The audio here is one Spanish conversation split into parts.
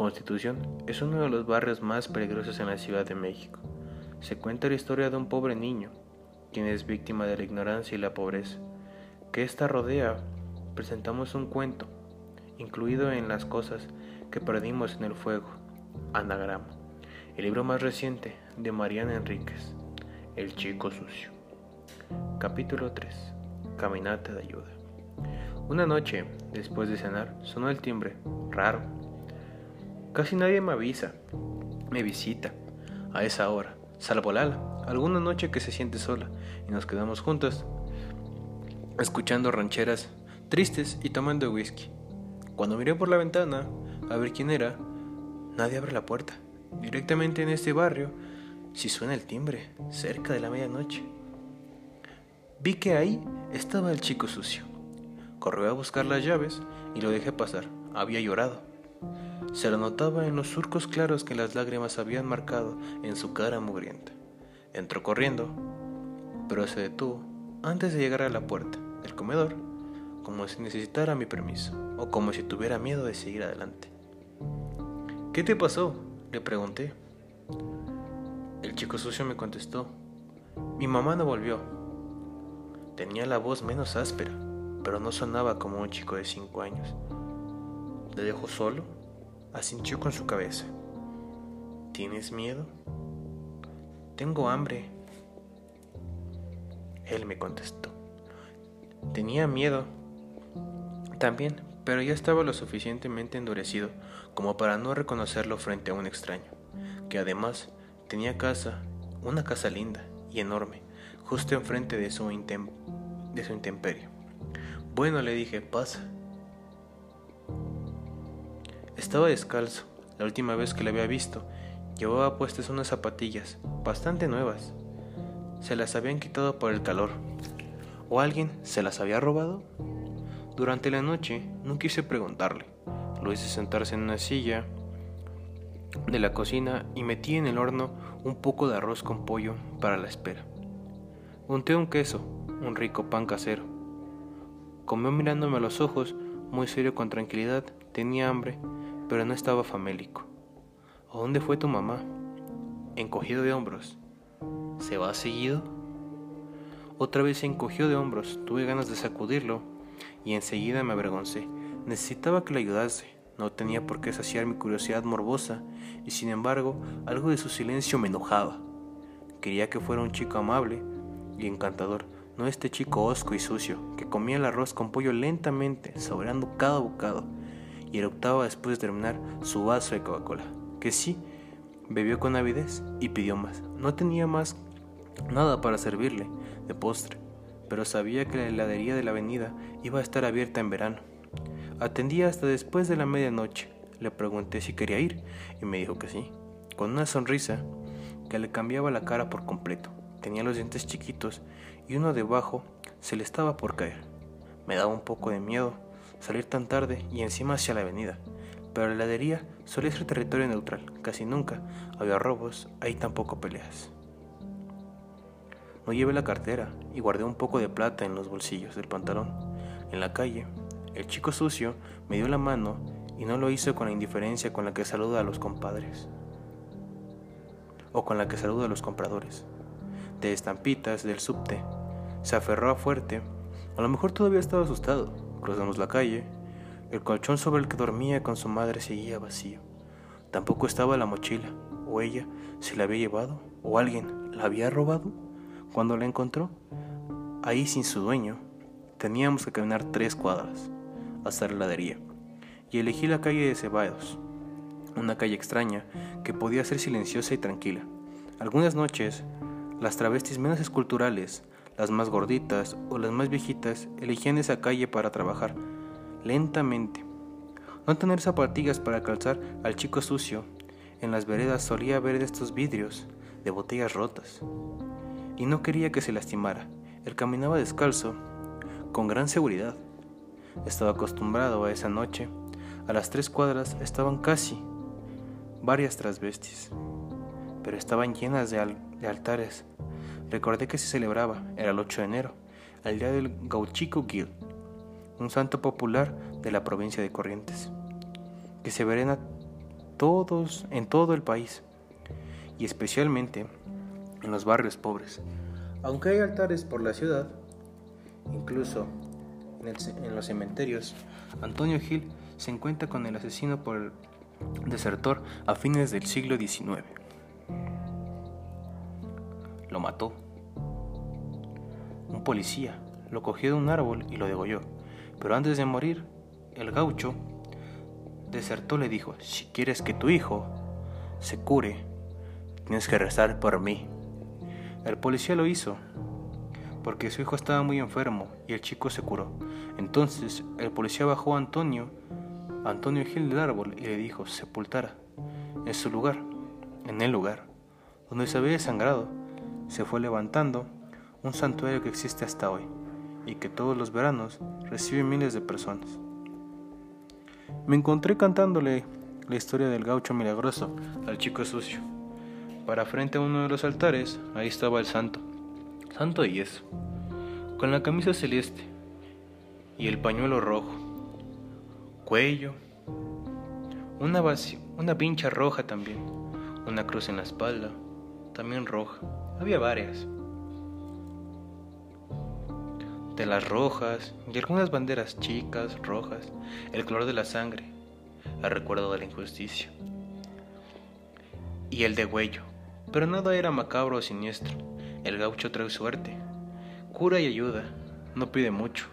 Constitución es uno de los barrios más peligrosos en la Ciudad de México. Se cuenta la historia de un pobre niño, quien es víctima de la ignorancia y la pobreza. Que ésta rodea, presentamos un cuento, incluido en las cosas que perdimos en el fuego, Anagrama, el libro más reciente de Mariana Enríquez, El chico sucio. Capítulo 3. Caminata de ayuda. Una noche, después de cenar, sonó el timbre, raro Casi nadie me avisa, me visita a esa hora, salvo Lala, alguna noche que se siente sola y nos quedamos juntas, escuchando rancheras tristes y tomando whisky. Cuando miré por la ventana a ver quién era, nadie abre la puerta. Directamente en este barrio, si suena el timbre, cerca de la medianoche. Vi que ahí estaba el chico sucio. Corrió a buscar las llaves y lo dejé pasar. Había llorado. Se lo notaba en los surcos claros que las lágrimas habían marcado en su cara mugrienta. Entró corriendo, pero se detuvo antes de llegar a la puerta del comedor, como si necesitara mi permiso o como si tuviera miedo de seguir adelante. ¿Qué te pasó? le pregunté. El chico sucio me contestó. Mi mamá no volvió. Tenía la voz menos áspera, pero no sonaba como un chico de cinco años. ¿Le dejó solo? Asintió con su cabeza. ¿Tienes miedo? Tengo hambre. Él me contestó. Tenía miedo también, pero ya estaba lo suficientemente endurecido como para no reconocerlo frente a un extraño, que además tenía casa, una casa linda y enorme, justo enfrente de su, de su intemperio. Bueno, le dije, pasa. Estaba descalzo. La última vez que le había visto, llevaba puestas unas zapatillas, bastante nuevas. Se las habían quitado por el calor. ¿O alguien se las había robado? Durante la noche no quise preguntarle. Lo hice sentarse en una silla de la cocina y metí en el horno un poco de arroz con pollo para la espera. Unté un queso, un rico pan casero. Comió mirándome a los ojos, muy serio con tranquilidad, tenía hambre pero no estaba famélico. ¿A dónde fue tu mamá? Encogido de hombros. ¿Se va seguido? Otra vez se encogió de hombros, tuve ganas de sacudirlo y enseguida me avergoncé. Necesitaba que le ayudase, no tenía por qué saciar mi curiosidad morbosa y sin embargo algo de su silencio me enojaba. Quería que fuera un chico amable y encantador, no este chico hosco y sucio que comía el arroz con pollo lentamente, saboreando cada bocado y eructaba después de terminar su vaso de Coca-Cola, que sí, bebió con avidez y pidió más. No tenía más nada para servirle de postre, pero sabía que la heladería de la avenida iba a estar abierta en verano. Atendía hasta después de la medianoche. Le pregunté si quería ir y me dijo que sí, con una sonrisa que le cambiaba la cara por completo. Tenía los dientes chiquitos y uno debajo se le estaba por caer. Me daba un poco de miedo salir tan tarde y encima hacia la avenida. Pero la heladería solía ser territorio neutral, casi nunca había robos, ahí tampoco peleas. No llevé la cartera y guardé un poco de plata en los bolsillos del pantalón. En la calle, el chico sucio me dio la mano y no lo hizo con la indiferencia con la que saluda a los compadres o con la que saluda a los compradores. De estampitas del subte, se aferró a fuerte, a lo mejor todavía estaba asustado, Cruzamos la calle. El colchón sobre el que dormía con su madre seguía vacío. Tampoco estaba la mochila. O ella se la había llevado. O alguien la había robado. Cuando la encontró, ahí sin su dueño, teníamos que caminar tres cuadras hasta la heladería. Y elegí la calle de Ceballos. Una calle extraña que podía ser silenciosa y tranquila. Algunas noches, las travestis menos esculturales las más gorditas o las más viejitas elegían esa calle para trabajar lentamente. No tener zapatillas para calzar al chico sucio. En las veredas solía ver estos vidrios de botellas rotas. Y no quería que se lastimara. Él caminaba descalzo, con gran seguridad. Estaba acostumbrado a esa noche. A las tres cuadras estaban casi varias trasvestis, pero estaban llenas de altares Recordé que se celebraba, era el 8 de enero, el día del Gauchico Gil, un santo popular de la provincia de Corrientes, que se venera todos, en todo el país, y especialmente en los barrios pobres. Aunque hay altares por la ciudad, incluso en, los cementerios, Antonio Gil se encuentra con el asesino por el desertor a fines del siglo XIX. Lo mató. Un policía lo cogió de un árbol y lo degolló, pero antes de morir, el gaucho desertó le dijo, si quieres que tu hijo se cure, tienes que rezar por mí. El policía lo hizo porque su hijo estaba muy enfermo y el chico se curó. Entonces el policía bajó a Antonio, Antonio Gil del árbol y le dijo sepultara en su lugar, en el lugar donde se había desangrado. Se fue levantando un santuario que existe hasta hoy y que todos los veranos recibe miles de personas. Me encontré cantándole la historia del gaucho milagroso al chico sucio. Para frente a uno de los altares, ahí estaba el santo, santo y eso, con la camisa celeste y el pañuelo rojo, cuello, una, una pincha roja también, una cruz en la espalda, también roja, había varias. las rojas y algunas banderas chicas, rojas, el color de la sangre, el recuerdo de la injusticia. Y el de huello, pero nada era macabro o siniestro. El gaucho trae suerte, cura y ayuda, no pide mucho.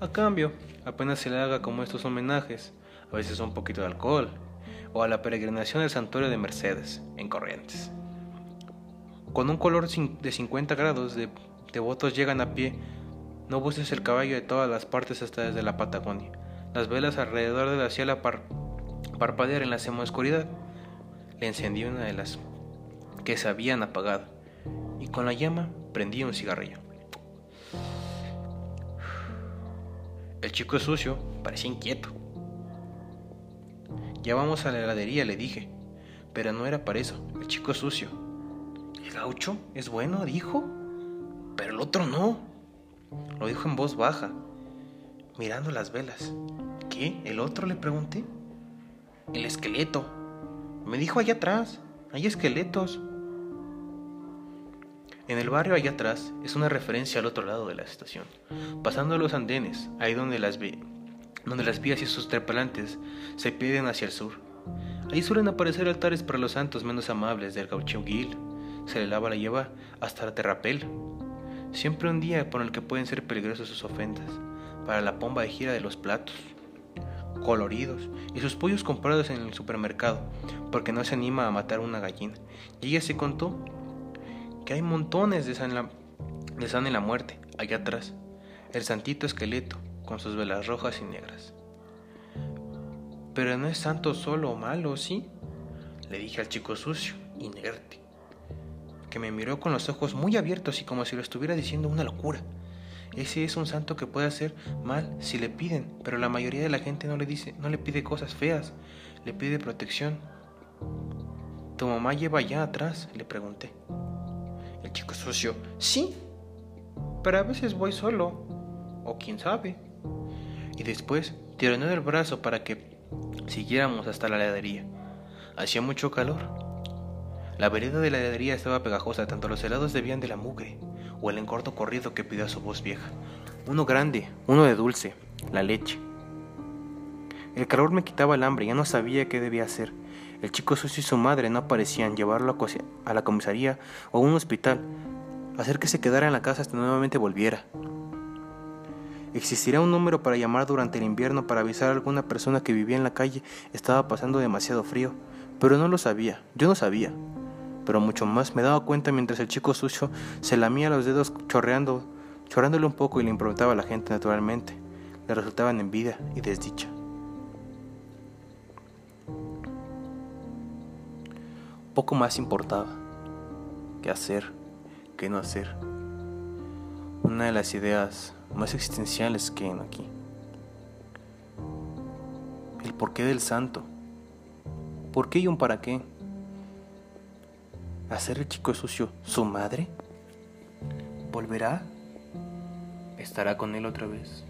A cambio, apenas se le haga como estos homenajes, a veces un poquito de alcohol, o a la peregrinación del santuario de Mercedes, en Corrientes. Con un color de 50 grados de devotos llegan a pie. No busques el caballo de todas las partes hasta desde la Patagonia. Las velas alrededor de la ciela par parpadear en la semioscuridad. Le encendí una de las que se habían apagado y con la llama prendí un cigarrillo. El chico sucio parecía inquieto. Ya vamos a la heladería, le dije, pero no era para eso, el chico sucio. ¿El gaucho es bueno? dijo pero el otro no. Lo dijo en voz baja, mirando las velas. ¿Qué? ¿El otro? le pregunté. El esqueleto. Me dijo allá atrás. Hay esqueletos. En el barrio allá atrás es una referencia al otro lado de la estación. Pasando los andenes, ahí donde las, donde las vías y sus trepalantes se piden hacia el sur. Ahí suelen aparecer altares para los santos menos amables del gaucho Gil. Se le lava la lleva hasta la terrapel, Siempre un día por el que pueden ser peligrosas sus ofendas, para la pomba de gira de los platos, coloridos, y sus pollos comprados en el supermercado, porque no se anima a matar una gallina. Y ella se contó que hay montones de San, de en la Muerte, allá atrás, el santito esqueleto, con sus velas rojas y negras. Pero no es santo solo o malo, ¿sí? Le dije al chico sucio, inerte que me miró con los ojos muy abiertos y como si lo estuviera diciendo una locura. Ese es un santo que puede hacer mal si le piden, pero la mayoría de la gente no le dice, no le pide cosas feas, le pide protección. ¿Tu mamá lleva allá atrás? le pregunté. El chico sucio, sí, pero a veces voy solo, o quién sabe. Y después tiró del brazo para que siguiéramos hasta la heladería. Hacía mucho calor la vereda de la heladería estaba pegajosa, tanto los helados debían de la mugre o el encorto corrido que pidió su voz vieja. Uno grande, uno de dulce, la leche. El calor me quitaba el hambre, ya no sabía qué debía hacer. El chico sucio y su madre no parecían llevarlo a la comisaría o a un hospital, hacer que se quedara en la casa hasta nuevamente volviera. ¿Existirá un número para llamar durante el invierno para avisar a alguna persona que vivía en la calle estaba pasando demasiado frío? Pero no lo sabía, yo no sabía pero mucho más me daba cuenta mientras el chico sucio se lamía los dedos chorreando, chorrándole un poco y le improvisaba a la gente naturalmente. Le resultaban envidia y desdicha. Poco más importaba qué hacer, qué no hacer. Una de las ideas más existenciales que hay aquí. El porqué del santo. ¿Por qué y un para qué? ¿Hacer el chico sucio su madre? ¿Volverá? ¿Estará con él otra vez?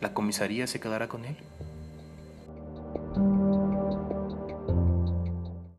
¿La comisaría se quedará con él?